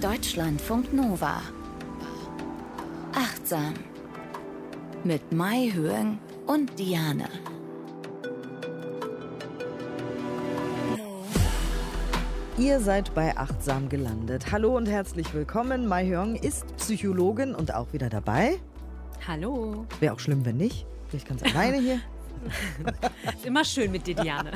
Deutschlandfunk Nova. Achtsam. Mit Mai Höhen und Diane. Ihr seid bei Achtsam gelandet. Hallo und herzlich willkommen. Mai Hyung ist Psychologin und auch wieder dabei. Hallo. Wäre auch schlimm, wenn nicht. Bin ich ganz alleine hier. Ist immer schön mit dir, Diane.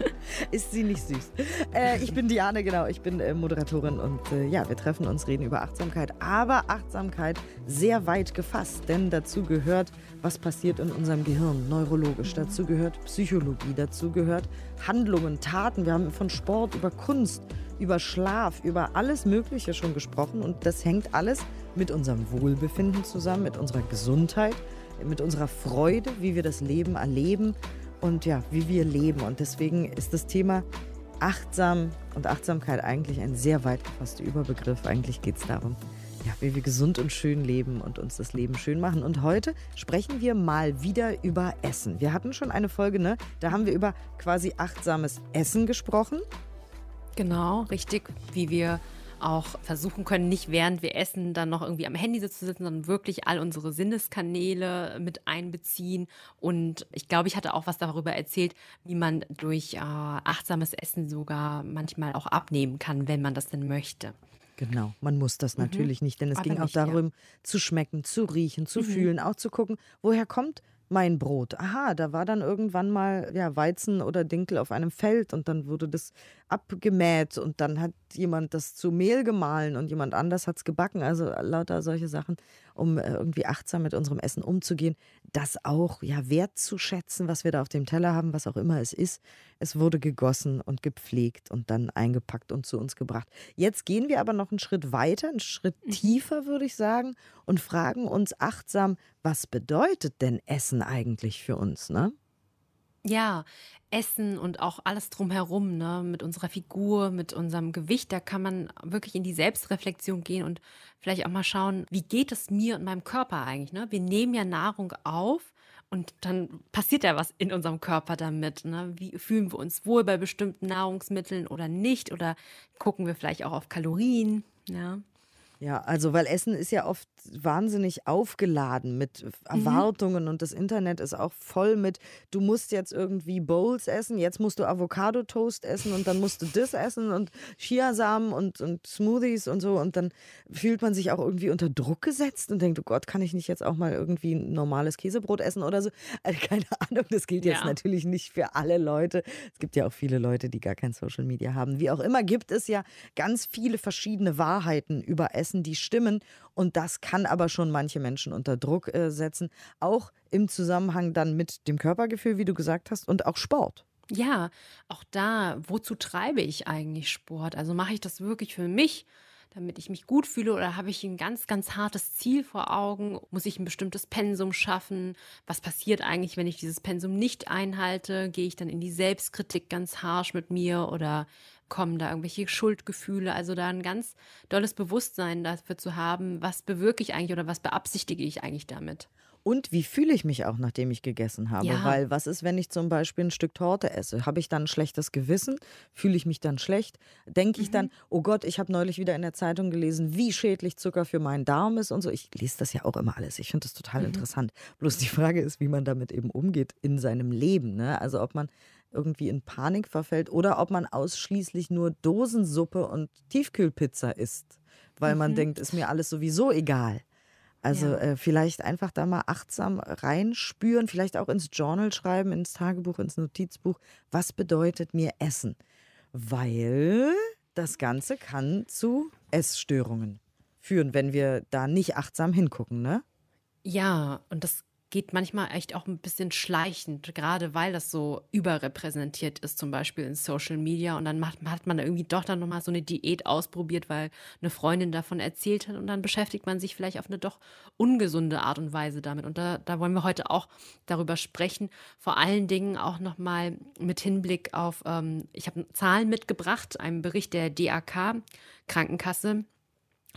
Ist sie nicht süß? Äh, ich bin Diane, genau. Ich bin äh, Moderatorin und äh, ja, wir treffen uns, reden über Achtsamkeit. Aber Achtsamkeit sehr weit gefasst, denn dazu gehört, was passiert in unserem Gehirn, neurologisch. Dazu gehört Psychologie, dazu gehört Handlungen, Taten. Wir haben von Sport über Kunst, über Schlaf, über alles Mögliche schon gesprochen und das hängt alles mit unserem Wohlbefinden zusammen, mit unserer Gesundheit mit unserer Freude, wie wir das Leben erleben und ja, wie wir leben. Und deswegen ist das Thema achtsam und Achtsamkeit eigentlich ein sehr weit gefasster Überbegriff. Eigentlich geht es darum, ja, wie wir gesund und schön leben und uns das Leben schön machen. Und heute sprechen wir mal wieder über Essen. Wir hatten schon eine Folge, ne? Da haben wir über quasi achtsames Essen gesprochen. Genau, richtig, wie wir auch versuchen können, nicht während wir essen dann noch irgendwie am Handy zu sitzen, sondern wirklich all unsere Sinneskanäle mit einbeziehen. Und ich glaube, ich hatte auch was darüber erzählt, wie man durch äh, achtsames Essen sogar manchmal auch abnehmen kann, wenn man das denn möchte. Genau, man muss das mhm. natürlich nicht, denn es Aber ging auch nicht, darum, ja. zu schmecken, zu riechen, zu mhm. fühlen, auch zu gucken, woher kommt mein Brot. Aha, da war dann irgendwann mal ja, Weizen oder Dinkel auf einem Feld und dann wurde das abgemäht und dann hat jemand das zu Mehl gemahlen und jemand anders hat es gebacken. Also lauter solche Sachen, um äh, irgendwie achtsam mit unserem Essen umzugehen. Das auch ja wertzuschätzen, was wir da auf dem Teller haben, was auch immer es ist. Es wurde gegossen und gepflegt und dann eingepackt und zu uns gebracht. Jetzt gehen wir aber noch einen Schritt weiter, einen Schritt mhm. tiefer, würde ich sagen, und fragen uns achtsam, was bedeutet denn Essen eigentlich für uns, ne? Ja, Essen und auch alles drumherum, ne, mit unserer Figur, mit unserem Gewicht, da kann man wirklich in die Selbstreflexion gehen und vielleicht auch mal schauen, wie geht es mir und meinem Körper eigentlich, ne? Wir nehmen ja Nahrung auf und dann passiert ja was in unserem Körper damit, ne? Wie fühlen wir uns wohl bei bestimmten Nahrungsmitteln oder nicht oder gucken wir vielleicht auch auf Kalorien, ja? Ja, also weil Essen ist ja oft wahnsinnig aufgeladen mit mhm. Erwartungen mhm. und das Internet ist auch voll mit, du musst jetzt irgendwie Bowls essen, jetzt musst du Avocado-Toast essen und dann musst du das essen und Chiasamen und, und Smoothies und so und dann fühlt man sich auch irgendwie unter Druck gesetzt und denkt, oh Gott, kann ich nicht jetzt auch mal irgendwie ein normales Käsebrot essen oder so? Also keine Ahnung, das gilt jetzt ja. natürlich nicht für alle Leute. Es gibt ja auch viele Leute, die gar kein Social Media haben. Wie auch immer gibt es ja ganz viele verschiedene Wahrheiten über Essen, die stimmen. Und das kann aber schon manche Menschen unter Druck äh, setzen. Auch im Zusammenhang dann mit dem Körpergefühl, wie du gesagt hast, und auch Sport. Ja, auch da, wozu treibe ich eigentlich Sport? Also mache ich das wirklich für mich? damit ich mich gut fühle oder habe ich ein ganz, ganz hartes Ziel vor Augen? Muss ich ein bestimmtes Pensum schaffen? Was passiert eigentlich, wenn ich dieses Pensum nicht einhalte? Gehe ich dann in die Selbstkritik ganz harsch mit mir oder kommen da irgendwelche Schuldgefühle? Also da ein ganz dolles Bewusstsein dafür zu haben, was bewirke ich eigentlich oder was beabsichtige ich eigentlich damit? Und wie fühle ich mich auch, nachdem ich gegessen habe? Ja. Weil was ist, wenn ich zum Beispiel ein Stück Torte esse? Habe ich dann ein schlechtes Gewissen? Fühle ich mich dann schlecht? Denke ich mhm. dann, oh Gott, ich habe neulich wieder in der Zeitung gelesen, wie schädlich Zucker für meinen Darm ist und so. Ich lese das ja auch immer alles. Ich finde das total mhm. interessant. Bloß die Frage ist, wie man damit eben umgeht in seinem Leben. Ne? Also ob man irgendwie in Panik verfällt oder ob man ausschließlich nur Dosensuppe und Tiefkühlpizza isst, weil mhm. man denkt, ist mir alles sowieso egal. Also ja. äh, vielleicht einfach da mal achtsam reinspüren, vielleicht auch ins Journal schreiben, ins Tagebuch, ins Notizbuch, was bedeutet mir Essen? Weil das Ganze kann zu Essstörungen führen, wenn wir da nicht achtsam hingucken, ne? Ja, und das geht manchmal echt auch ein bisschen schleichend, gerade weil das so überrepräsentiert ist, zum Beispiel in Social Media. Und dann macht, hat man irgendwie doch dann nochmal so eine Diät ausprobiert, weil eine Freundin davon erzählt hat. Und dann beschäftigt man sich vielleicht auf eine doch ungesunde Art und Weise damit. Und da, da wollen wir heute auch darüber sprechen. Vor allen Dingen auch nochmal mit Hinblick auf, ähm, ich habe Zahlen mitgebracht, einen Bericht der DAK Krankenkasse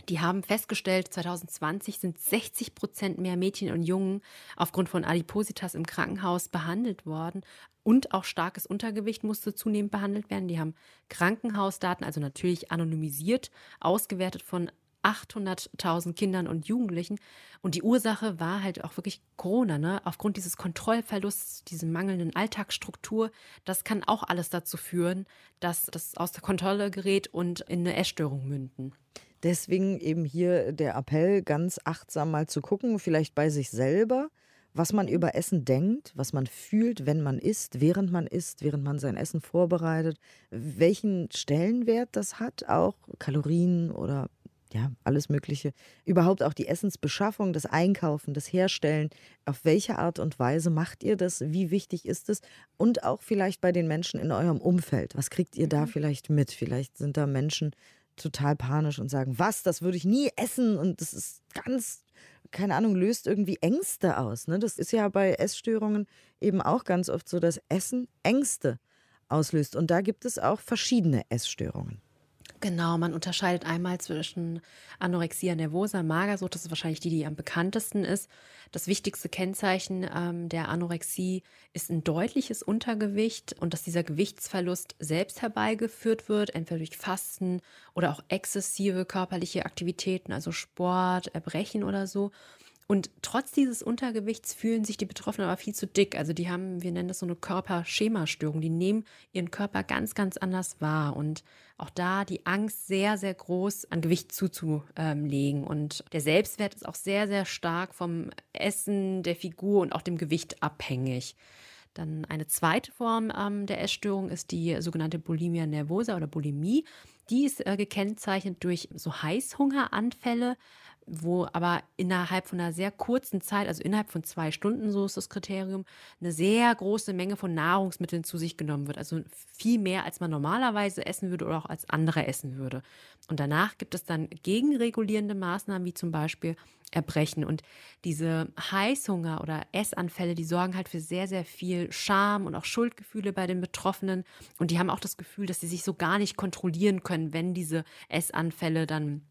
die haben festgestellt, 2020 sind 60 Prozent mehr Mädchen und Jungen aufgrund von Adipositas im Krankenhaus behandelt worden Und auch starkes Untergewicht musste zunehmend behandelt werden. Die haben Krankenhausdaten, also natürlich anonymisiert, ausgewertet von 800.000 Kindern und Jugendlichen. Und die Ursache war halt auch wirklich Corona, ne? Aufgrund dieses Kontrollverlusts, diese mangelnden Alltagsstruktur, das kann auch alles dazu führen, dass das aus der Kontrolle gerät und in eine Essstörung münden. Deswegen eben hier der Appell, ganz achtsam mal zu gucken, vielleicht bei sich selber, was man über Essen denkt, was man fühlt, wenn man isst, während man isst, während man sein Essen vorbereitet, welchen Stellenwert das hat, auch Kalorien oder ja, alles Mögliche. Überhaupt auch die Essensbeschaffung, das Einkaufen, das Herstellen. Auf welche Art und Weise macht ihr das? Wie wichtig ist es? Und auch vielleicht bei den Menschen in eurem Umfeld. Was kriegt ihr da mhm. vielleicht mit? Vielleicht sind da Menschen total panisch und sagen, was, das würde ich nie essen. Und das ist ganz, keine Ahnung, löst irgendwie Ängste aus. Ne? Das ist ja bei Essstörungen eben auch ganz oft so, dass Essen Ängste auslöst. Und da gibt es auch verschiedene Essstörungen. Genau, man unterscheidet einmal zwischen Anorexia nervosa, Magersucht, das ist wahrscheinlich die, die am bekanntesten ist. Das wichtigste Kennzeichen ähm, der Anorexie ist ein deutliches Untergewicht und dass dieser Gewichtsverlust selbst herbeigeführt wird, entweder durch Fasten oder auch exzessive körperliche Aktivitäten, also Sport, Erbrechen oder so. Und trotz dieses Untergewichts fühlen sich die Betroffenen aber viel zu dick. Also die haben, wir nennen das so eine Körperschemastörung. Die nehmen ihren Körper ganz, ganz anders wahr. Und auch da die Angst sehr, sehr groß an Gewicht zuzulegen. Und der Selbstwert ist auch sehr, sehr stark vom Essen, der Figur und auch dem Gewicht abhängig. Dann eine zweite Form ähm, der Essstörung ist die sogenannte Bulimia nervosa oder Bulimie. Die ist äh, gekennzeichnet durch so Heißhungeranfälle, wo aber innerhalb von einer sehr kurzen Zeit, also innerhalb von zwei Stunden, so ist das Kriterium, eine sehr große Menge von Nahrungsmitteln zu sich genommen wird. Also viel mehr, als man normalerweise essen würde oder auch als andere essen würde. Und danach gibt es dann gegenregulierende Maßnahmen, wie zum Beispiel Erbrechen. Und diese Heißhunger oder Essanfälle, die sorgen halt für sehr, sehr viel Scham und auch Schuldgefühle bei den Betroffenen. Und die haben auch das Gefühl, dass sie sich so gar nicht kontrollieren können, wenn diese Essanfälle dann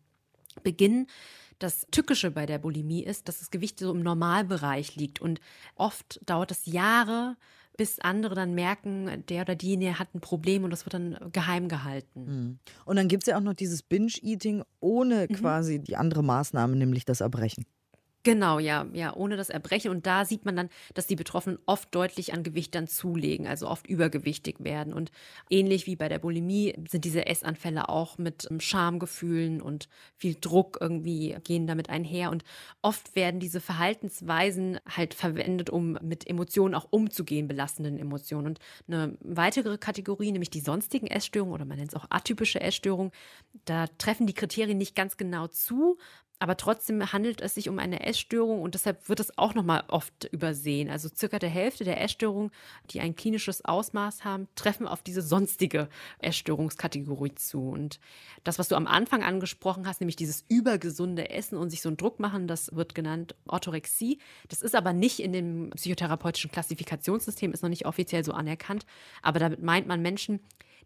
beginnen. Das Tückische bei der Bulimie ist, dass das Gewicht so im Normalbereich liegt und oft dauert es Jahre, bis andere dann merken, der oder diejenige hat ein Problem und das wird dann geheim gehalten. Mhm. Und dann gibt es ja auch noch dieses Binge-Eating ohne mhm. quasi die andere Maßnahme, nämlich das Erbrechen. Genau, ja, ja, ohne das Erbrechen. Und da sieht man dann, dass die Betroffenen oft deutlich an Gewicht dann zulegen, also oft übergewichtig werden. Und ähnlich wie bei der Bulimie sind diese Essanfälle auch mit ähm, Schamgefühlen und viel Druck irgendwie gehen damit einher. Und oft werden diese Verhaltensweisen halt verwendet, um mit Emotionen auch umzugehen, belastenden Emotionen. Und eine weitere Kategorie, nämlich die sonstigen Essstörungen oder man nennt es auch atypische Essstörungen, da treffen die Kriterien nicht ganz genau zu, aber trotzdem handelt es sich um eine Essstörung und deshalb wird es auch nochmal oft übersehen. Also circa der Hälfte der Essstörungen, die ein klinisches Ausmaß haben, treffen auf diese sonstige Essstörungskategorie zu. Und das, was du am Anfang angesprochen hast, nämlich dieses übergesunde Essen und sich so einen Druck machen, das wird genannt Orthorexie. Das ist aber nicht in dem psychotherapeutischen Klassifikationssystem, ist noch nicht offiziell so anerkannt. Aber damit meint man Menschen,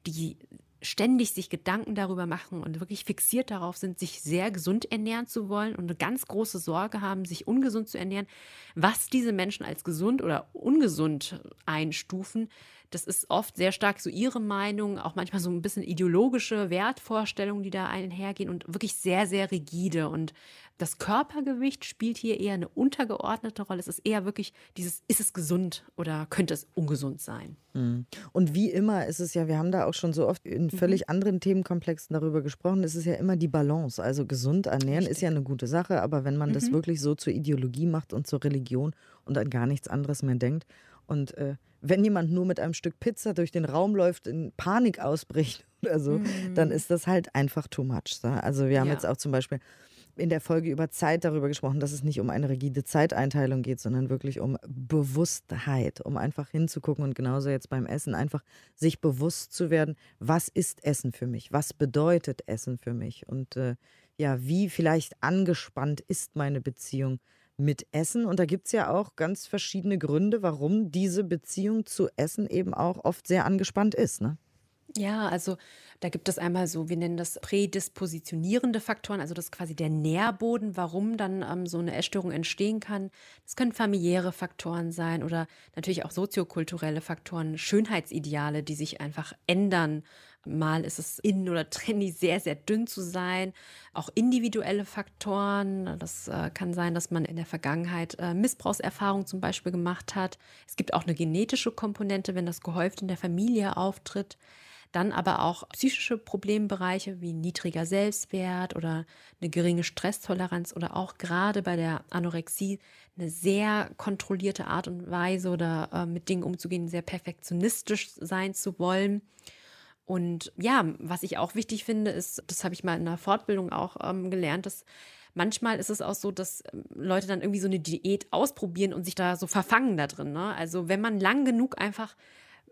die ständig sich Gedanken darüber machen und wirklich fixiert darauf sind, sich sehr gesund ernähren zu wollen und eine ganz große Sorge haben, sich ungesund zu ernähren, was diese Menschen als gesund oder ungesund einstufen, das ist oft sehr stark so ihre Meinung, auch manchmal so ein bisschen ideologische Wertvorstellungen, die da einhergehen und wirklich sehr, sehr rigide. Und das Körpergewicht spielt hier eher eine untergeordnete Rolle. Es ist eher wirklich dieses, ist es gesund oder könnte es ungesund sein? Mhm. Und wie immer ist es ja, wir haben da auch schon so oft in mhm. völlig mhm. anderen Themenkomplexen darüber gesprochen, es ist ja immer die Balance. Also gesund ernähren Richtig. ist ja eine gute Sache, aber wenn man mhm. das wirklich so zur Ideologie macht und zur Religion und an gar nichts anderes mehr denkt und äh, wenn jemand nur mit einem Stück Pizza durch den Raum läuft, in Panik ausbricht oder so, mhm. dann ist das halt einfach too much. So. Also wir haben ja. jetzt auch zum Beispiel in der Folge über Zeit darüber gesprochen, dass es nicht um eine rigide Zeiteinteilung geht, sondern wirklich um Bewusstheit, um einfach hinzugucken und genauso jetzt beim Essen einfach sich bewusst zu werden, was ist Essen für mich, was bedeutet Essen für mich und äh, ja, wie vielleicht angespannt ist meine Beziehung mit Essen. Und da gibt es ja auch ganz verschiedene Gründe, warum diese Beziehung zu Essen eben auch oft sehr angespannt ist. Ne? Ja, also da gibt es einmal so, wir nennen das prädispositionierende Faktoren, also das ist quasi der Nährboden, warum dann ähm, so eine Essstörung entstehen kann. Das können familiäre Faktoren sein oder natürlich auch soziokulturelle Faktoren, Schönheitsideale, die sich einfach ändern. Mal ist es in oder trendy sehr, sehr dünn zu sein. Auch individuelle Faktoren. Das äh, kann sein, dass man in der Vergangenheit äh, Missbrauchserfahrungen zum Beispiel gemacht hat. Es gibt auch eine genetische Komponente, wenn das gehäuft in der Familie auftritt. Dann aber auch psychische Problembereiche wie niedriger Selbstwert oder eine geringe Stresstoleranz oder auch gerade bei der Anorexie eine sehr kontrollierte Art und Weise oder äh, mit Dingen umzugehen, sehr perfektionistisch sein zu wollen. Und ja, was ich auch wichtig finde, ist, das habe ich mal in einer Fortbildung auch ähm, gelernt, dass manchmal ist es auch so, dass ähm, Leute dann irgendwie so eine Diät ausprobieren und sich da so verfangen da drin. Ne? Also wenn man lang genug einfach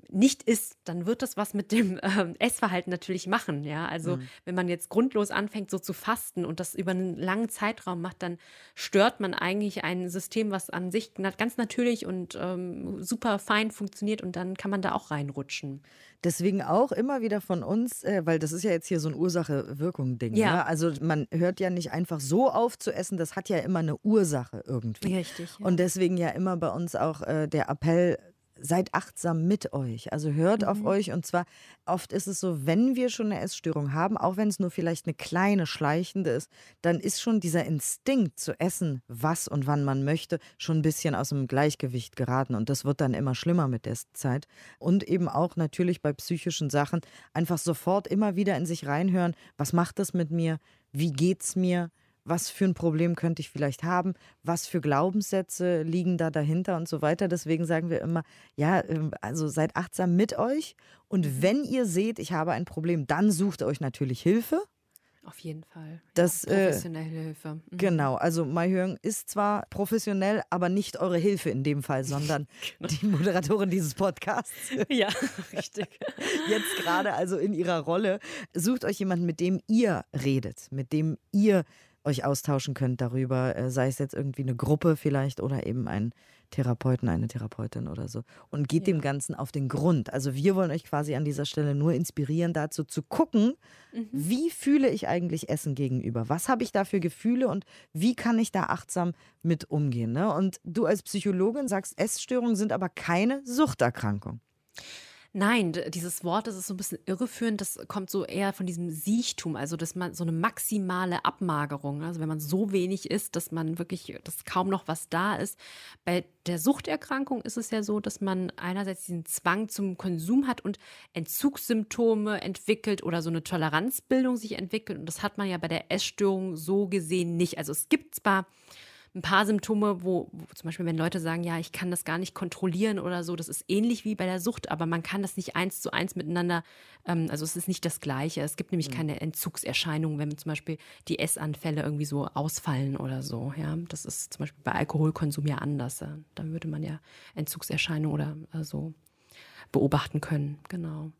nicht isst, dann wird das was mit dem äh, Essverhalten natürlich machen. Ja, also mhm. wenn man jetzt grundlos anfängt, so zu fasten und das über einen langen Zeitraum macht, dann stört man eigentlich ein System, was an sich ganz natürlich und ähm, super fein funktioniert und dann kann man da auch reinrutschen. Deswegen auch immer wieder von uns, äh, weil das ist ja jetzt hier so ein Ursache-Wirkung-Ding. Ja. Ne? Also man hört ja nicht einfach so auf zu essen, das hat ja immer eine Ursache irgendwie. Richtig. Ja. Und deswegen ja immer bei uns auch äh, der Appell, seid achtsam mit euch. Also hört mhm. auf euch. Und zwar oft ist es so, wenn wir schon eine Essstörung haben, auch wenn es nur vielleicht eine kleine, schleichende ist, dann ist schon dieser Instinkt zu essen, was und wann man möchte, schon ein bisschen aus dem Gleichgewicht geraten. Und das wird dann immer schlimmer mit der Zeit. Und eben auch natürlich bei psychischen Sachen einfach sofort immer wieder in sich reinhören, was macht das mit mir? Wie geht's mir? Was für ein Problem könnte ich vielleicht haben, was für Glaubenssätze liegen da dahinter und so weiter. Deswegen sagen wir immer, ja, ähm, also seid achtsam mit euch und mhm. wenn ihr seht, ich habe ein Problem, dann sucht euch natürlich Hilfe. Auf jeden Fall. Das, ja, professionelle äh, Hilfe. Mhm. Genau, also Maihören ist zwar professionell, aber nicht eure Hilfe in dem Fall, sondern genau. die Moderatorin dieses Podcasts. Ja, richtig. Jetzt gerade also in ihrer Rolle. Sucht euch jemanden, mit dem ihr redet, mit dem ihr euch austauschen könnt darüber, äh, sei es jetzt irgendwie eine Gruppe vielleicht oder eben ein Therapeuten, eine Therapeutin oder so. Und geht ja. dem Ganzen auf den Grund. Also wir wollen euch quasi an dieser Stelle nur inspirieren, dazu zu gucken, mhm. wie fühle ich eigentlich Essen gegenüber? Was habe ich da für Gefühle und wie kann ich da achtsam mit umgehen? Ne? Und du als Psychologin sagst, Essstörungen sind aber keine Suchterkrankung. Nein, dieses Wort, das ist so ein bisschen irreführend, das kommt so eher von diesem Siechtum, also dass man so eine maximale Abmagerung, also wenn man so wenig isst, dass man wirklich, dass kaum noch was da ist. Bei der Suchterkrankung ist es ja so, dass man einerseits diesen Zwang zum Konsum hat und Entzugssymptome entwickelt oder so eine Toleranzbildung sich entwickelt und das hat man ja bei der Essstörung so gesehen nicht. Also es gibt zwar ein paar Symptome, wo, wo, zum Beispiel, wenn Leute sagen, ja, ich kann das gar nicht kontrollieren oder so, das ist ähnlich wie bei der Sucht, aber man kann das nicht eins zu eins miteinander, ähm, also es ist nicht das Gleiche. Es gibt nämlich mhm. keine Entzugserscheinungen, wenn zum Beispiel die Essanfälle irgendwie so ausfallen oder so. Ja, das ist zum Beispiel bei Alkoholkonsum ja anders. Ja. Da würde man ja Entzugserscheinungen oder äh, so beobachten können. Genau.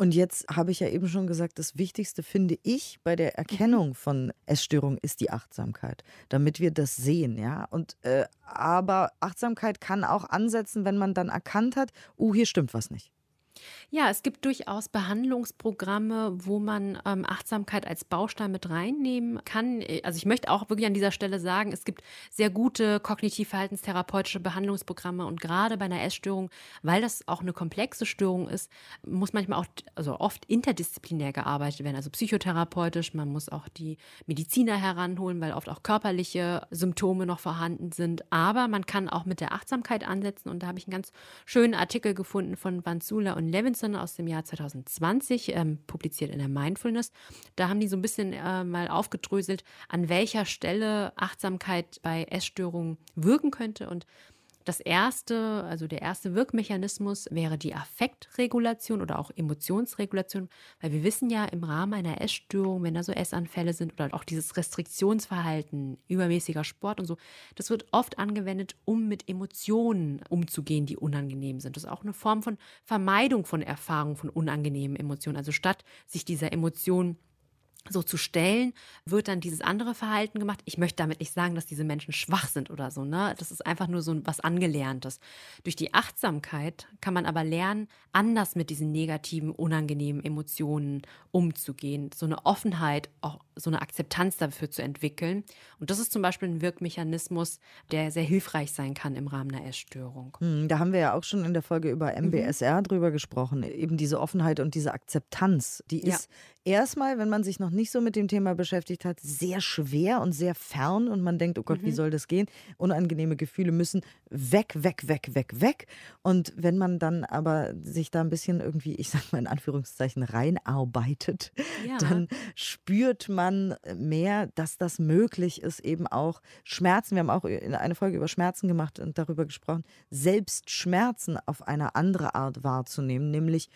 Und jetzt habe ich ja eben schon gesagt, das Wichtigste finde ich bei der Erkennung von Essstörung ist die Achtsamkeit, damit wir das sehen, ja. Und äh, aber Achtsamkeit kann auch ansetzen, wenn man dann erkannt hat, uh, hier stimmt was nicht. Ja, es gibt durchaus Behandlungsprogramme, wo man ähm, Achtsamkeit als Baustein mit reinnehmen kann. Also ich möchte auch wirklich an dieser Stelle sagen, es gibt sehr gute kognitiv-verhaltenstherapeutische Behandlungsprogramme und gerade bei einer Essstörung, weil das auch eine komplexe Störung ist, muss manchmal auch, also oft interdisziplinär gearbeitet werden, also psychotherapeutisch. Man muss auch die Mediziner heranholen, weil oft auch körperliche Symptome noch vorhanden sind. Aber man kann auch mit der Achtsamkeit ansetzen und da habe ich einen ganz schönen Artikel gefunden von Vanzula und Levinson aus dem Jahr 2020, ähm, publiziert in der Mindfulness. Da haben die so ein bisschen äh, mal aufgedröselt, an welcher Stelle Achtsamkeit bei Essstörungen wirken könnte. Und das erste, also der erste Wirkmechanismus wäre die Affektregulation oder auch Emotionsregulation, weil wir wissen ja im Rahmen einer Essstörung, wenn da so Essanfälle sind oder auch dieses Restriktionsverhalten, übermäßiger Sport und so, das wird oft angewendet, um mit Emotionen umzugehen, die unangenehm sind. Das ist auch eine Form von Vermeidung von Erfahrungen von unangenehmen Emotionen. Also statt sich dieser Emotion so zu stellen, wird dann dieses andere Verhalten gemacht. Ich möchte damit nicht sagen, dass diese Menschen schwach sind oder so, ne? Das ist einfach nur so was Angelerntes. Durch die Achtsamkeit kann man aber lernen, anders mit diesen negativen, unangenehmen Emotionen umzugehen. So eine Offenheit, auch so eine Akzeptanz dafür zu entwickeln. Und das ist zum Beispiel ein Wirkmechanismus, der sehr hilfreich sein kann im Rahmen einer Essstörung. Hm, da haben wir ja auch schon in der Folge über MBSR mhm. drüber gesprochen. Eben diese Offenheit und diese Akzeptanz, die ist ja. erstmal, wenn man sich noch nicht so mit dem Thema beschäftigt hat, sehr schwer und sehr fern und man denkt, oh Gott, mhm. wie soll das gehen? Unangenehme Gefühle müssen weg, weg, weg, weg, weg. Und wenn man dann aber sich da ein bisschen irgendwie, ich sag mal in Anführungszeichen, reinarbeitet, ja. dann spürt man, man mehr, dass das möglich ist, eben auch Schmerzen, wir haben auch in eine Folge über Schmerzen gemacht und darüber gesprochen, selbst Schmerzen auf eine andere Art wahrzunehmen, nämlich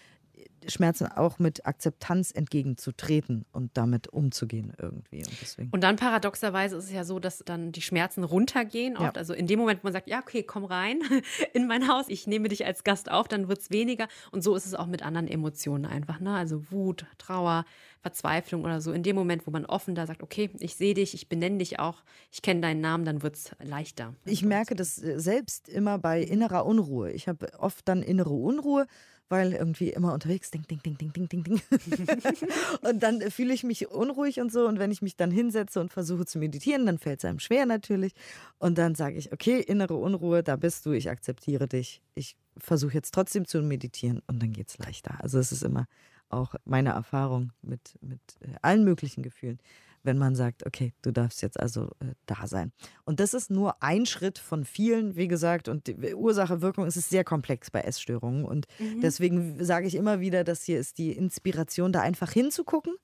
Schmerzen auch mit Akzeptanz entgegenzutreten und damit umzugehen irgendwie. Und, deswegen. und dann paradoxerweise ist es ja so, dass dann die Schmerzen runtergehen. Oft. Ja. Also in dem Moment, wo man sagt, ja, okay, komm rein in mein Haus, ich nehme dich als Gast auf, dann wird es weniger. Und so ist es auch mit anderen Emotionen einfach. Ne? Also Wut, Trauer, Verzweiflung oder so. In dem Moment, wo man offen da sagt, okay, ich sehe dich, ich benenne dich auch, ich kenne deinen Namen, dann wird es leichter. Ich merke das äh, selbst immer bei innerer Unruhe. Ich habe oft dann innere Unruhe weil irgendwie immer unterwegs, ding, ding, ding, ding, ding, ding, ding. und dann fühle ich mich unruhig und so. Und wenn ich mich dann hinsetze und versuche zu meditieren, dann fällt es einem schwer natürlich. Und dann sage ich, okay, innere Unruhe, da bist du, ich akzeptiere dich. Ich versuche jetzt trotzdem zu meditieren und dann geht es leichter. Also es ist immer auch meine Erfahrung mit, mit äh, allen möglichen Gefühlen wenn man sagt, okay, du darfst jetzt also äh, da sein. Und das ist nur ein Schritt von vielen, wie gesagt, und die Ursache, Wirkung ist sehr komplex bei Essstörungen. Und mhm. deswegen sage ich immer wieder, dass hier ist die Inspiration, da einfach hinzugucken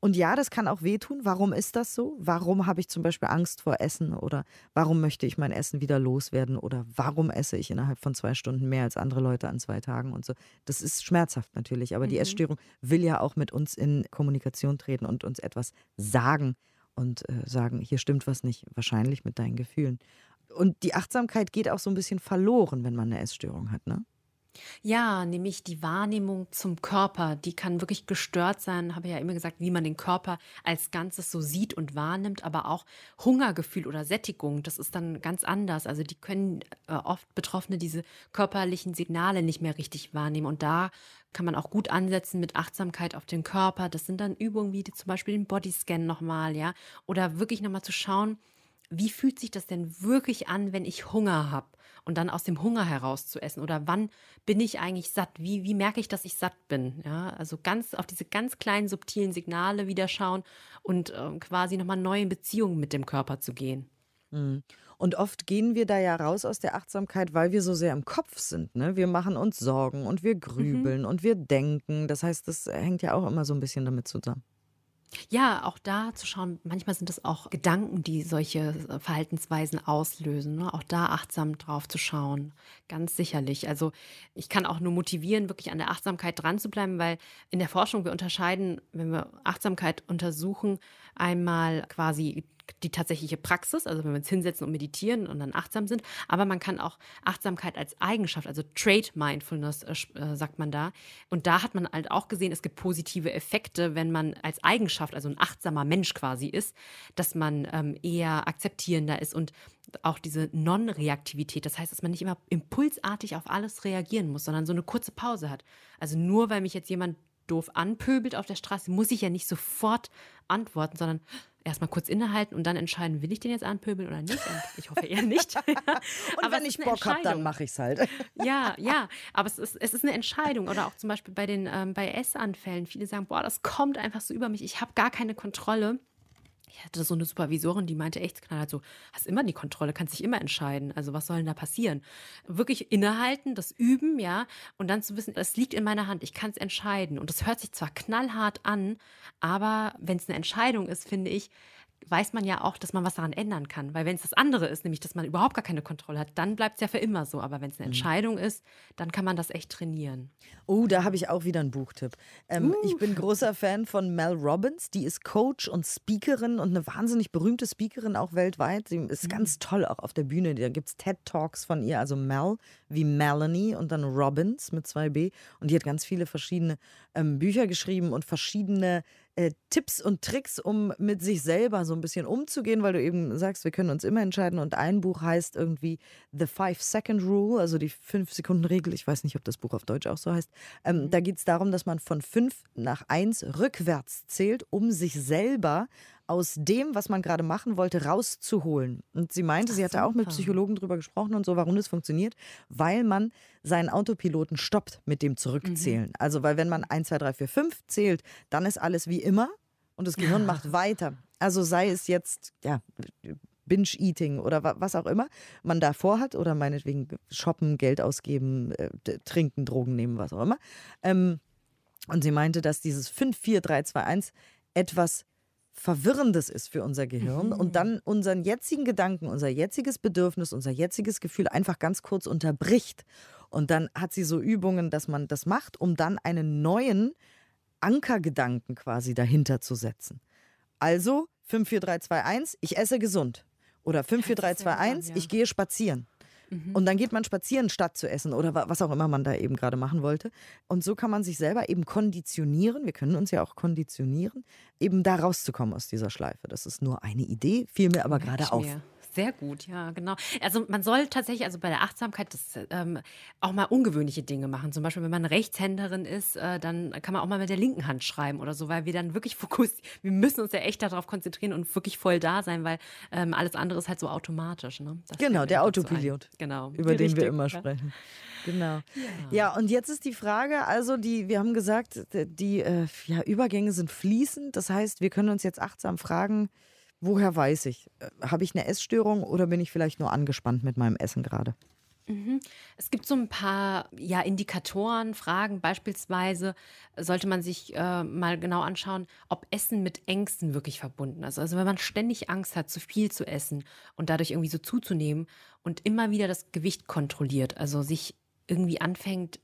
und ja, das kann auch wehtun. Warum ist das so? Warum habe ich zum Beispiel Angst vor Essen oder warum möchte ich mein Essen wieder loswerden oder warum esse ich innerhalb von zwei Stunden mehr als andere Leute an zwei Tagen und so. Das ist schmerzhaft natürlich, aber mhm. die Essstörung will ja auch mit uns in Kommunikation treten und uns etwas sagen und äh, sagen, hier stimmt was nicht, wahrscheinlich mit deinen Gefühlen. Und die Achtsamkeit geht auch so ein bisschen verloren, wenn man eine Essstörung hat, ne? Ja, nämlich die Wahrnehmung zum Körper, die kann wirklich gestört sein, habe ja immer gesagt, wie man den Körper als Ganzes so sieht und wahrnimmt, aber auch Hungergefühl oder Sättigung, das ist dann ganz anders. Also die können äh, oft Betroffene diese körperlichen Signale nicht mehr richtig wahrnehmen und da kann man auch gut ansetzen mit Achtsamkeit auf den Körper. Das sind dann Übungen wie zum Beispiel den Bodyscan nochmal, ja, oder wirklich nochmal zu schauen, wie fühlt sich das denn wirklich an, wenn ich Hunger habe und dann aus dem Hunger heraus zu essen? Oder wann bin ich eigentlich satt? Wie, wie merke ich, dass ich satt bin? Ja, also ganz auf diese ganz kleinen subtilen Signale wieder schauen und äh, quasi nochmal neu in Beziehungen mit dem Körper zu gehen. Mhm. Und oft gehen wir da ja raus aus der Achtsamkeit, weil wir so sehr im Kopf sind. Ne? Wir machen uns Sorgen und wir mhm. grübeln mhm. und wir denken. Das heißt, das hängt ja auch immer so ein bisschen damit zusammen. Ja, auch da zu schauen, manchmal sind es auch Gedanken, die solche äh, Verhaltensweisen auslösen. Ne? Auch da achtsam drauf zu schauen, ganz sicherlich. Also ich kann auch nur motivieren, wirklich an der Achtsamkeit dran zu bleiben, weil in der Forschung wir unterscheiden, wenn wir Achtsamkeit untersuchen, einmal quasi die tatsächliche Praxis, also wenn wir uns hinsetzen und meditieren und dann achtsam sind, aber man kann auch Achtsamkeit als Eigenschaft, also Trade Mindfulness äh, äh, sagt man da. Und da hat man halt auch gesehen, es gibt positive Effekte, wenn man als Eigenschaft, also ein achtsamer Mensch quasi ist, dass man ähm, eher akzeptierender ist und auch diese Non-Reaktivität. Das heißt, dass man nicht immer impulsartig auf alles reagieren muss, sondern so eine kurze Pause hat. Also nur weil mich jetzt jemand doof anpöbelt auf der Straße, muss ich ja nicht sofort antworten, sondern erstmal kurz innehalten und dann entscheiden, will ich den jetzt anpöbeln oder nicht? Und ich hoffe eher nicht. und aber wenn ich Bock habe, dann mache ich es halt. ja, ja, aber es ist, es ist eine Entscheidung. Oder auch zum Beispiel bei den ähm, bei Essanfällen. Viele sagen, boah, das kommt einfach so über mich. Ich habe gar keine Kontrolle ich hatte so eine Supervisorin, die meinte echt knallhart so, hast immer die Kontrolle, kannst dich immer entscheiden. Also was soll denn da passieren? Wirklich innehalten, das üben, ja, und dann zu wissen, es liegt in meiner Hand, ich kann es entscheiden. Und das hört sich zwar knallhart an, aber wenn es eine Entscheidung ist, finde ich, weiß man ja auch, dass man was daran ändern kann. Weil wenn es das andere ist, nämlich dass man überhaupt gar keine Kontrolle hat, dann bleibt es ja für immer so. Aber wenn es eine mhm. Entscheidung ist, dann kann man das echt trainieren. Oh, da habe ich auch wieder einen Buchtipp. Ähm, uh. Ich bin großer Fan von Mel Robbins. Die ist Coach und Speakerin und eine wahnsinnig berühmte Speakerin auch weltweit. Sie ist mhm. ganz toll auch auf der Bühne. Da gibt es TED-Talks von ihr. Also Mel wie Melanie und dann Robbins mit zwei B. Und die hat ganz viele verschiedene ähm, Bücher geschrieben und verschiedene äh, Tipps und Tricks, um mit sich selber so ein bisschen umzugehen, weil du eben sagst, wir können uns immer entscheiden. Und ein Buch heißt irgendwie The Five-Second-Rule, also die Fünf-Sekunden-Regel. Ich weiß nicht, ob das Buch auf Deutsch auch so heißt. Ähm, mhm. Da geht es darum, dass man von fünf nach eins rückwärts zählt, um sich selber aus dem, was man gerade machen wollte, rauszuholen. Und sie meinte, Ach, sie hatte auch mit Psychologen drüber gesprochen und so, warum das funktioniert, weil man seinen Autopiloten stoppt mit dem Zurückzählen. Mhm. Also, weil wenn man 1, 2, 3, 4, 5 zählt, dann ist alles wie immer und das Gehirn ja. macht weiter. Also sei es jetzt, ja, Binge-Eating oder was auch immer man da vorhat oder meinetwegen shoppen, Geld ausgeben, äh, trinken, Drogen nehmen, was auch immer. Ähm, und sie meinte, dass dieses 5, 4, 3, 2, 1 etwas Verwirrendes ist für unser Gehirn mhm. und dann unseren jetzigen Gedanken, unser jetziges Bedürfnis, unser jetziges Gefühl einfach ganz kurz unterbricht. Und dann hat sie so Übungen, dass man das macht, um dann einen neuen Ankergedanken quasi dahinter zu setzen. Also 54321, ich esse gesund. Oder 54321, ich gehe spazieren. Mhm. Und dann geht man spazieren, statt zu essen oder was auch immer man da eben gerade machen wollte. Und so kann man sich selber eben konditionieren. Wir können uns ja auch konditionieren, eben da rauszukommen aus dieser Schleife. Das ist nur eine Idee, fiel mir aber gerade auf. Mir. Sehr gut, ja, genau. Also man soll tatsächlich, also bei der Achtsamkeit das, ähm, auch mal ungewöhnliche Dinge machen. Zum Beispiel, wenn man Rechtshänderin ist, äh, dann kann man auch mal mit der linken Hand schreiben oder so, weil wir dann wirklich fokussieren. Wir müssen uns ja echt darauf konzentrieren und wirklich voll da sein, weil ähm, alles andere ist halt so automatisch. Ne? genau, der Autopilot. Genau. Über den wir immer sprechen. Genau. Ja. ja. und jetzt ist die Frage, also die, wir haben gesagt, die äh, ja, Übergänge sind fließend. Das heißt, wir können uns jetzt achtsam fragen, woher weiß ich? Äh, habe ich eine Essstörung oder bin ich vielleicht nur angespannt mit meinem Essen gerade? Mhm. Es gibt so ein paar ja, Indikatoren, Fragen. Beispielsweise sollte man sich äh, mal genau anschauen, ob Essen mit Ängsten wirklich verbunden ist. Also wenn man ständig Angst hat, zu viel zu essen und dadurch irgendwie so zuzunehmen und immer wieder das Gewicht kontrolliert, also sich irgendwie anfängt,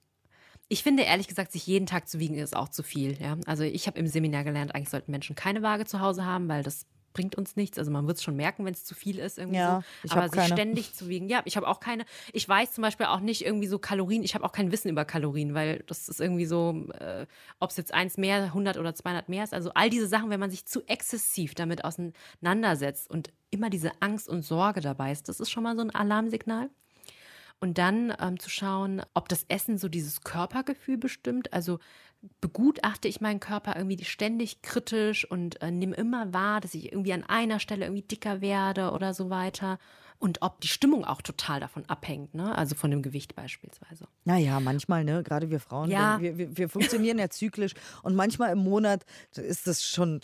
ich finde ehrlich gesagt, sich jeden Tag zu wiegen ist auch zu viel. Ja? Also ich habe im Seminar gelernt, eigentlich sollten Menschen keine Waage zu Hause haben, weil das bringt uns nichts. Also man wird es schon merken, wenn es zu viel ist irgendwie ja, so. Aber sich keine. ständig zu wiegen. Ja, ich habe auch keine. Ich weiß zum Beispiel auch nicht irgendwie so Kalorien. Ich habe auch kein Wissen über Kalorien, weil das ist irgendwie so, äh, ob es jetzt eins mehr, 100 oder 200 mehr ist. Also all diese Sachen, wenn man sich zu exzessiv damit auseinandersetzt und immer diese Angst und Sorge dabei ist, das ist schon mal so ein Alarmsignal. Und dann ähm, zu schauen, ob das Essen so dieses Körpergefühl bestimmt. Also begutachte ich meinen Körper irgendwie ständig kritisch und äh, nehme immer wahr, dass ich irgendwie an einer Stelle irgendwie dicker werde oder so weiter und ob die Stimmung auch total davon abhängt, ne? also von dem Gewicht beispielsweise. Naja, manchmal, ne? gerade wir Frauen, ja. wir, wir, wir funktionieren ja zyklisch und manchmal im Monat ist das schon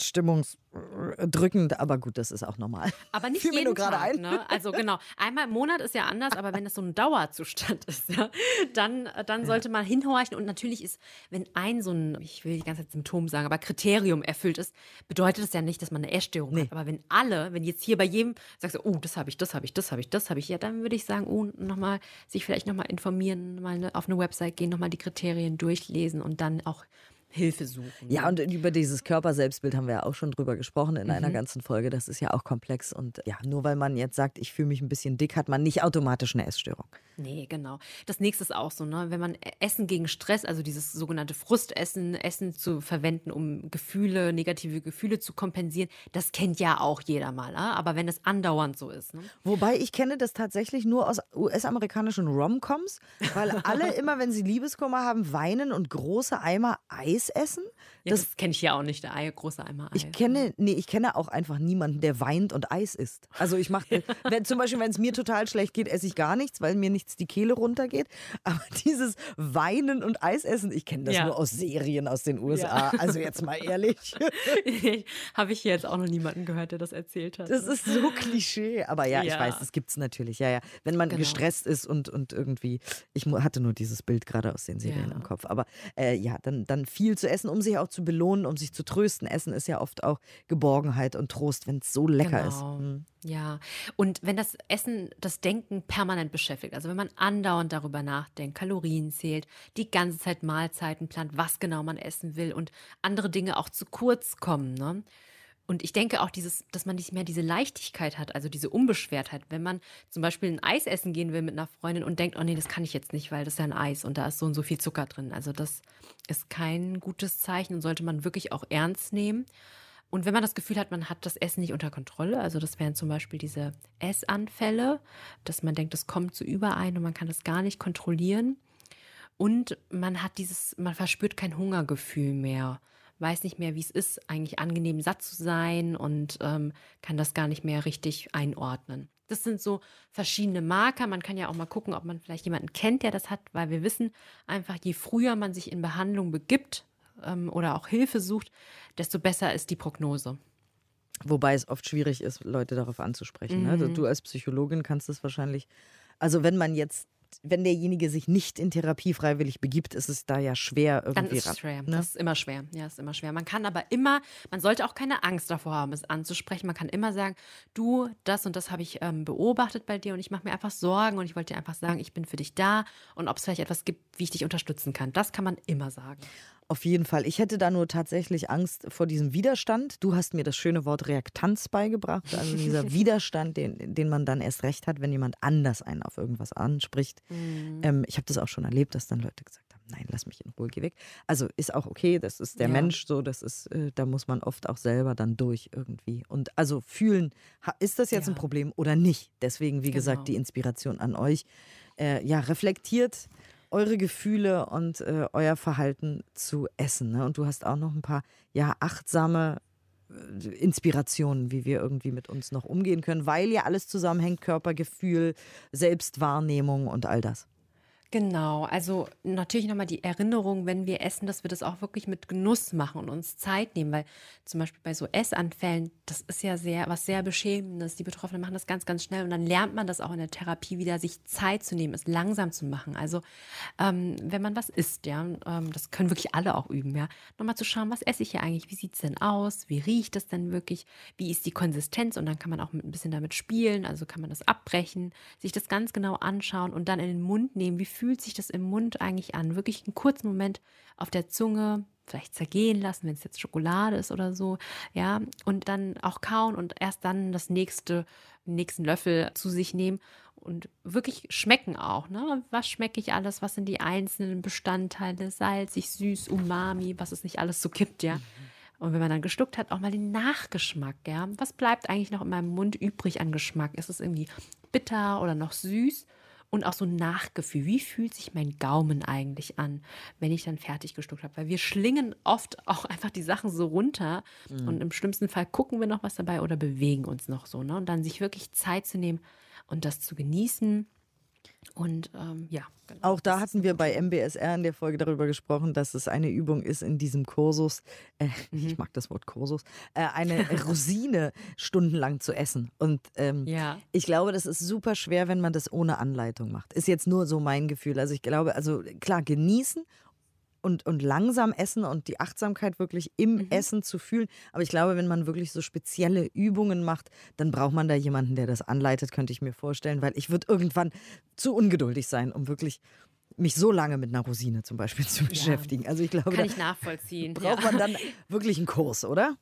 stimmungsdrückend, aber gut, das ist auch normal. Aber nicht Fiel jeden Tag, ein. Ne? Also genau, einmal im Monat ist ja anders, aber wenn das so ein Dauerzustand ist, ja, dann, dann sollte man hinhorchen und natürlich ist, wenn ein so ein, ich will die ganze Zeit Symptom sagen, aber Kriterium erfüllt ist, bedeutet das ja nicht, dass man eine Essstörung nee. hat. Aber wenn alle, wenn jetzt hier bei jedem sagst du, oh, das habe ich, das habe ich, das das habe ich, das habe ich. Ja, dann würde ich sagen, oh, nochmal, sich vielleicht nochmal informieren, mal auf eine Website gehen, nochmal die Kriterien durchlesen und dann auch Hilfe suchen. Ja, und über dieses Körperselbstbild haben wir ja auch schon drüber gesprochen in mhm. einer ganzen Folge. Das ist ja auch komplex. Und ja, nur weil man jetzt sagt, ich fühle mich ein bisschen dick, hat man nicht automatisch eine Essstörung. Nee, genau. Das nächste ist auch so, ne? wenn man Essen gegen Stress, also dieses sogenannte Frustessen, Essen zu verwenden, um Gefühle, negative Gefühle zu kompensieren, das kennt ja auch jeder mal. Ne? Aber wenn es andauernd so ist. Ne? Wobei ich kenne das tatsächlich nur aus US-amerikanischen Romcoms, weil alle immer, wenn sie Liebeskummer haben, weinen und große Eimer Eis Eis essen. Ja, das, das kenne ich ja auch nicht, der Ei, große Eimer Ei. Ich kenne, nee, ich kenne auch einfach niemanden, der weint und Eis isst. Also ich mache, wenn, zum Beispiel, wenn es mir total schlecht geht, esse ich gar nichts, weil mir nichts die Kehle runtergeht. Aber dieses Weinen und Eis essen, ich kenne das ja. nur aus Serien aus den USA. Ja. Also jetzt mal ehrlich. Habe ich hier jetzt auch noch niemanden gehört, der das erzählt hat. Das ist so Klischee. Aber ja, ich weiß, das gibt es natürlich. Ja, ja. Wenn man genau. gestresst ist und, und irgendwie, ich hatte nur dieses Bild gerade aus den Serien im Kopf. Aber äh, ja, dann, dann viel viel zu essen, um sich auch zu belohnen, um sich zu trösten. Essen ist ja oft auch Geborgenheit und Trost, wenn es so lecker genau. ist. Mhm. Ja, und wenn das Essen das Denken permanent beschäftigt, also wenn man andauernd darüber nachdenkt, Kalorien zählt, die ganze Zeit Mahlzeiten plant, was genau man essen will und andere Dinge auch zu kurz kommen, ne? Und ich denke auch, dieses, dass man nicht mehr diese Leichtigkeit hat, also diese Unbeschwertheit. Wenn man zum Beispiel ein Eis essen gehen will mit einer Freundin und denkt, oh nee, das kann ich jetzt nicht, weil das ist ja ein Eis und da ist so und so viel Zucker drin. Also das ist kein gutes Zeichen und sollte man wirklich auch ernst nehmen. Und wenn man das Gefühl hat, man hat das Essen nicht unter Kontrolle, also das wären zum Beispiel diese Essanfälle, dass man denkt, das kommt so überein und man kann das gar nicht kontrollieren. Und man hat dieses, man verspürt kein Hungergefühl mehr, weiß nicht mehr, wie es ist, eigentlich angenehm satt zu sein und ähm, kann das gar nicht mehr richtig einordnen. Das sind so verschiedene Marker. Man kann ja auch mal gucken, ob man vielleicht jemanden kennt, der das hat, weil wir wissen einfach, je früher man sich in Behandlung begibt ähm, oder auch Hilfe sucht, desto besser ist die Prognose. Wobei es oft schwierig ist, Leute darauf anzusprechen. Ne? Mhm. Du als Psychologin kannst es wahrscheinlich, also wenn man jetzt wenn derjenige sich nicht in Therapie freiwillig begibt, ist es da ja schwer irgendwie. Dann ist es schwer. Ne? Das ist immer schwer. Ja, ist immer schwer. Man kann aber immer, man sollte auch keine Angst davor haben, es anzusprechen. Man kann immer sagen, du, das und das habe ich ähm, beobachtet bei dir und ich mache mir einfach Sorgen und ich wollte dir einfach sagen, ich bin für dich da und ob es vielleicht etwas gibt, wie ich dich unterstützen kann. Das kann man immer sagen. Auf jeden Fall. Ich hätte da nur tatsächlich Angst vor diesem Widerstand. Du hast mir das schöne Wort Reaktanz beigebracht. Also dieser Widerstand, den, den man dann erst recht hat, wenn jemand anders einen auf irgendwas anspricht. Mhm. Ähm, ich habe das auch schon erlebt, dass dann Leute gesagt haben, nein, lass mich in Ruhe, geh weg. Also ist auch okay, das ist der ja. Mensch so, das ist, äh, da muss man oft auch selber dann durch irgendwie. Und also fühlen, ist das jetzt ja. ein Problem oder nicht? Deswegen, wie genau. gesagt, die Inspiration an euch. Äh, ja, reflektiert eure Gefühle und äh, euer Verhalten zu essen. Ne? Und du hast auch noch ein paar ja achtsame äh, Inspirationen, wie wir irgendwie mit uns noch umgehen können, weil ja alles zusammenhängt, Körpergefühl, Selbstwahrnehmung und all das. Genau, also natürlich nochmal die Erinnerung, wenn wir essen, dass wir das auch wirklich mit Genuss machen und uns Zeit nehmen, weil zum Beispiel bei so Essanfällen, das ist ja sehr, was sehr Beschämendes. Die Betroffenen machen das ganz, ganz schnell und dann lernt man das auch in der Therapie wieder, sich Zeit zu nehmen, es langsam zu machen. Also ähm, wenn man was isst, ja, ähm, das können wirklich alle auch üben, ja, nochmal zu schauen, was esse ich hier eigentlich, wie sieht es denn aus, wie riecht es denn wirklich, wie ist die Konsistenz und dann kann man auch ein bisschen damit spielen, also kann man das abbrechen, sich das ganz genau anschauen und dann in den Mund nehmen, wie fühlt sich das im Mund eigentlich an? Wirklich einen kurzen Moment auf der Zunge, vielleicht zergehen lassen, wenn es jetzt Schokolade ist oder so, ja, und dann auch kauen und erst dann das nächste, nächsten Löffel zu sich nehmen und wirklich schmecken auch, ne? Was schmecke ich alles? Was sind die einzelnen Bestandteile? Salzig, süß, Umami, was es nicht alles so gibt, ja. Und wenn man dann gestuckt hat, auch mal den Nachgeschmack, ja. Was bleibt eigentlich noch in meinem Mund übrig an Geschmack? Ist es irgendwie bitter oder noch süß? Und auch so ein Nachgefühl. Wie fühlt sich mein Gaumen eigentlich an, wenn ich dann fertig gestuckt habe? Weil wir schlingen oft auch einfach die Sachen so runter mhm. und im schlimmsten Fall gucken wir noch was dabei oder bewegen uns noch so. Ne? Und dann sich wirklich Zeit zu nehmen und das zu genießen und ähm, ja. Genau. Auch da hatten wir bei MBSR in der Folge darüber gesprochen, dass es eine Übung ist in diesem Kursus, äh, mhm. ich mag das Wort Kursus, äh, eine Rosine stundenlang zu essen. Und ähm, ja. ich glaube, das ist super schwer, wenn man das ohne Anleitung macht. Ist jetzt nur so mein Gefühl. Also ich glaube, also klar, genießen und, und langsam essen und die Achtsamkeit wirklich im mhm. Essen zu fühlen. Aber ich glaube, wenn man wirklich so spezielle Übungen macht, dann braucht man da jemanden, der das anleitet, könnte ich mir vorstellen, weil ich würde irgendwann zu ungeduldig sein, um wirklich mich so lange mit einer Rosine zum Beispiel zu beschäftigen. Also ich glaube, kann ich nachvollziehen. Braucht ja. man dann wirklich einen Kurs, oder?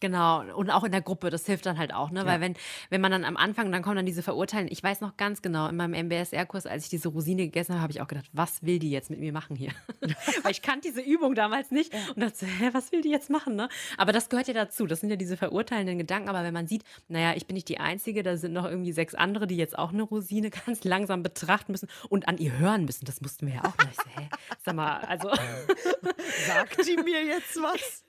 Genau, und auch in der Gruppe, das hilft dann halt auch, ne? Ja. Weil wenn, wenn man dann am Anfang, dann kommen dann diese Verurteilen. Ich weiß noch ganz genau, in meinem MBSR-Kurs, als ich diese Rosine gegessen habe, habe ich auch gedacht, was will die jetzt mit mir machen hier? Weil ich kannte diese Übung damals nicht und dachte, hä, was will die jetzt machen, ne? Aber das gehört ja dazu. Das sind ja diese verurteilenden Gedanken. Aber wenn man sieht, naja, ich bin nicht die Einzige, da sind noch irgendwie sechs andere, die jetzt auch eine Rosine ganz langsam betrachten müssen und an ihr hören müssen. Das mussten wir ja auch nicht. Hä? Sag mal, also. sagt die mir jetzt was?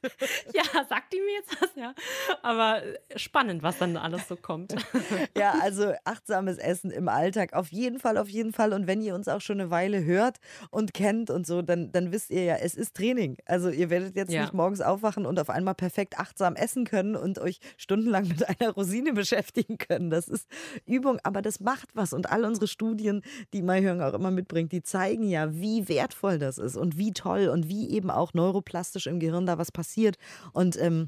ja, sagt die mir jetzt was? ja. Aber spannend, was dann alles so kommt. ja, also achtsames Essen im Alltag. Auf jeden Fall, auf jeden Fall. Und wenn ihr uns auch schon eine Weile hört und kennt und so, dann, dann wisst ihr ja, es ist Training. Also ihr werdet jetzt ja. nicht morgens aufwachen und auf einmal perfekt achtsam essen können und euch stundenlang mit einer Rosine beschäftigen können. Das ist Übung, aber das macht was. Und all unsere Studien, die MyHören auch immer mitbringt, die zeigen ja, wie wertvoll das ist und wie toll und wie eben auch neuroplastisch im Gehirn da was passiert. Und ähm,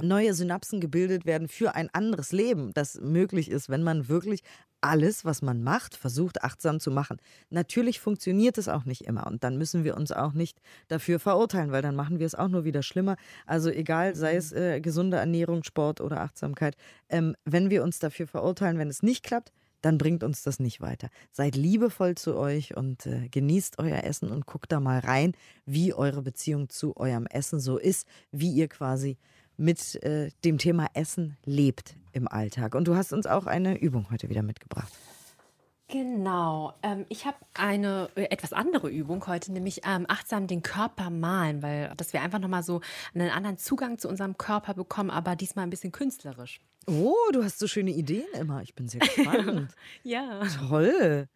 neue Synapsen gebildet werden für ein anderes Leben, das möglich ist, wenn man wirklich alles, was man macht, versucht achtsam zu machen. Natürlich funktioniert es auch nicht immer und dann müssen wir uns auch nicht dafür verurteilen, weil dann machen wir es auch nur wieder schlimmer. Also egal, sei es äh, gesunde Ernährung, Sport oder Achtsamkeit, ähm, wenn wir uns dafür verurteilen, wenn es nicht klappt, dann bringt uns das nicht weiter. Seid liebevoll zu euch und äh, genießt euer Essen und guckt da mal rein, wie eure Beziehung zu eurem Essen so ist, wie ihr quasi mit äh, dem Thema Essen lebt im Alltag. Und du hast uns auch eine Übung heute wieder mitgebracht. Genau. Ähm, ich habe eine äh, etwas andere Übung heute, nämlich ähm, achtsam den Körper malen, weil dass wir einfach nochmal so einen anderen Zugang zu unserem Körper bekommen, aber diesmal ein bisschen künstlerisch. Oh, du hast so schöne Ideen immer. Ich bin sehr gespannt. ja. Toll.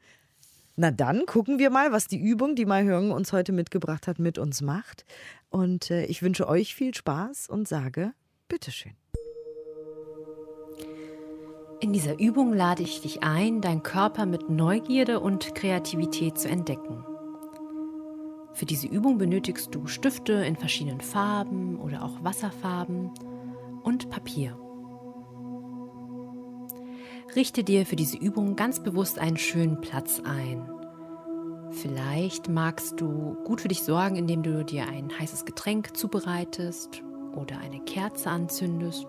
Na dann gucken wir mal, was die Übung, die Mai Hörgen uns heute mitgebracht hat, mit uns macht. Und äh, ich wünsche euch viel Spaß und sage, bitteschön. In dieser Übung lade ich dich ein, deinen Körper mit Neugierde und Kreativität zu entdecken. Für diese Übung benötigst du Stifte in verschiedenen Farben oder auch Wasserfarben und Papier. Richte dir für diese Übung ganz bewusst einen schönen Platz ein. Vielleicht magst du gut für dich sorgen, indem du dir ein heißes Getränk zubereitest oder eine Kerze anzündest.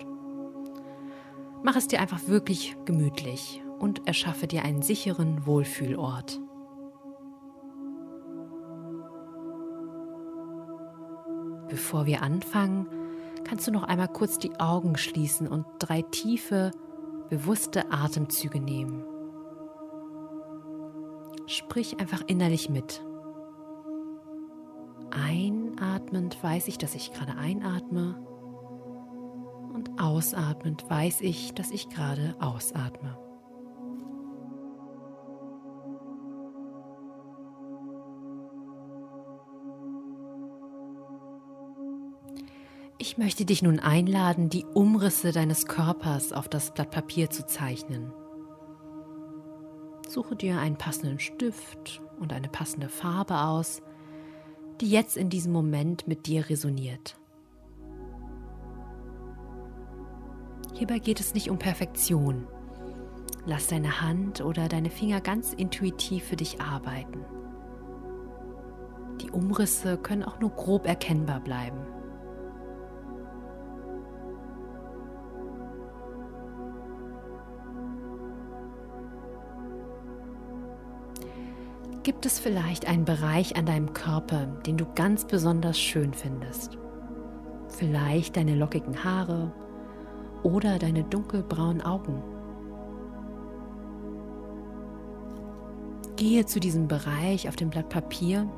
Mach es dir einfach wirklich gemütlich und erschaffe dir einen sicheren Wohlfühlort. Bevor wir anfangen, kannst du noch einmal kurz die Augen schließen und drei tiefe, bewusste Atemzüge nehmen. Sprich einfach innerlich mit. Einatmend weiß ich, dass ich gerade einatme und ausatmend weiß ich, dass ich gerade ausatme. Möchte dich nun einladen, die Umrisse deines Körpers auf das Blatt Papier zu zeichnen. Suche dir einen passenden Stift und eine passende Farbe aus, die jetzt in diesem Moment mit dir resoniert. Hierbei geht es nicht um Perfektion. Lass deine Hand oder deine Finger ganz intuitiv für dich arbeiten. Die Umrisse können auch nur grob erkennbar bleiben. Gibt es vielleicht einen Bereich an deinem Körper, den du ganz besonders schön findest? Vielleicht deine lockigen Haare oder deine dunkelbraunen Augen. Gehe zu diesem Bereich auf dem Blatt Papier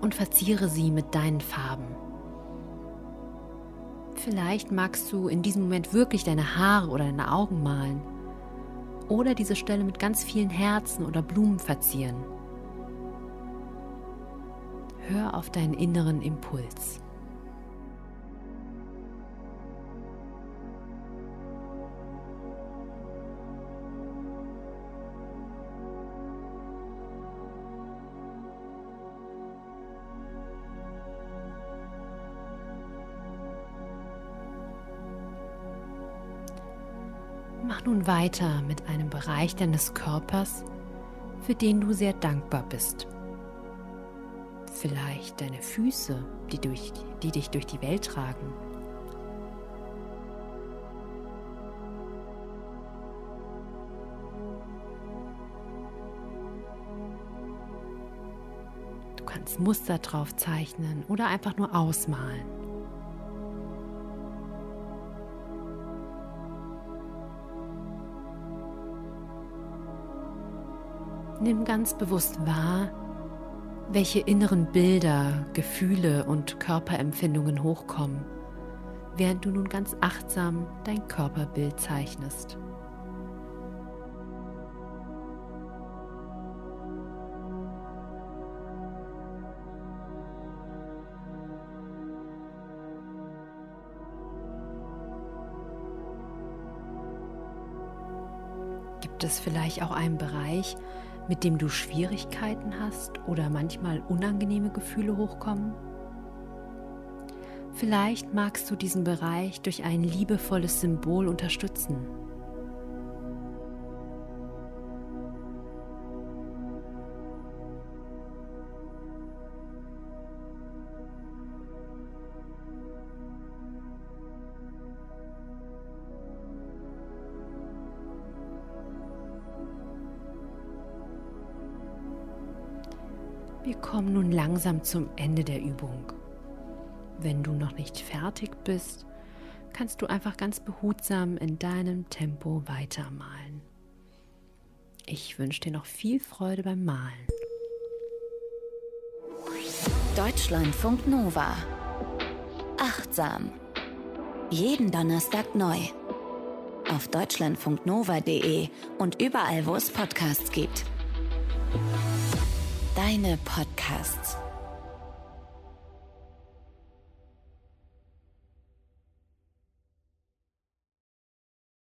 und verziere sie mit deinen Farben. Vielleicht magst du in diesem Moment wirklich deine Haare oder deine Augen malen oder diese Stelle mit ganz vielen Herzen oder Blumen verzieren. Hör auf deinen inneren Impuls. Weiter mit einem Bereich deines Körpers, für den du sehr dankbar bist. Vielleicht deine Füße, die, durch, die dich durch die Welt tragen. Du kannst Muster drauf zeichnen oder einfach nur ausmalen. Nimm ganz bewusst wahr, welche inneren Bilder, Gefühle und Körperempfindungen hochkommen, während du nun ganz achtsam dein Körperbild zeichnest. Gibt es vielleicht auch einen Bereich, mit dem du Schwierigkeiten hast oder manchmal unangenehme Gefühle hochkommen? Vielleicht magst du diesen Bereich durch ein liebevolles Symbol unterstützen. Kommen nun langsam zum Ende der Übung. Wenn du noch nicht fertig bist, kannst du einfach ganz behutsam in deinem Tempo weitermalen. Ich wünsche dir noch viel Freude beim Malen. Deutschlandfunk Nova. Achtsam. Jeden Donnerstag neu. Auf deutschlandfunknova.de und überall, wo es Podcasts gibt. Deine Podcasts.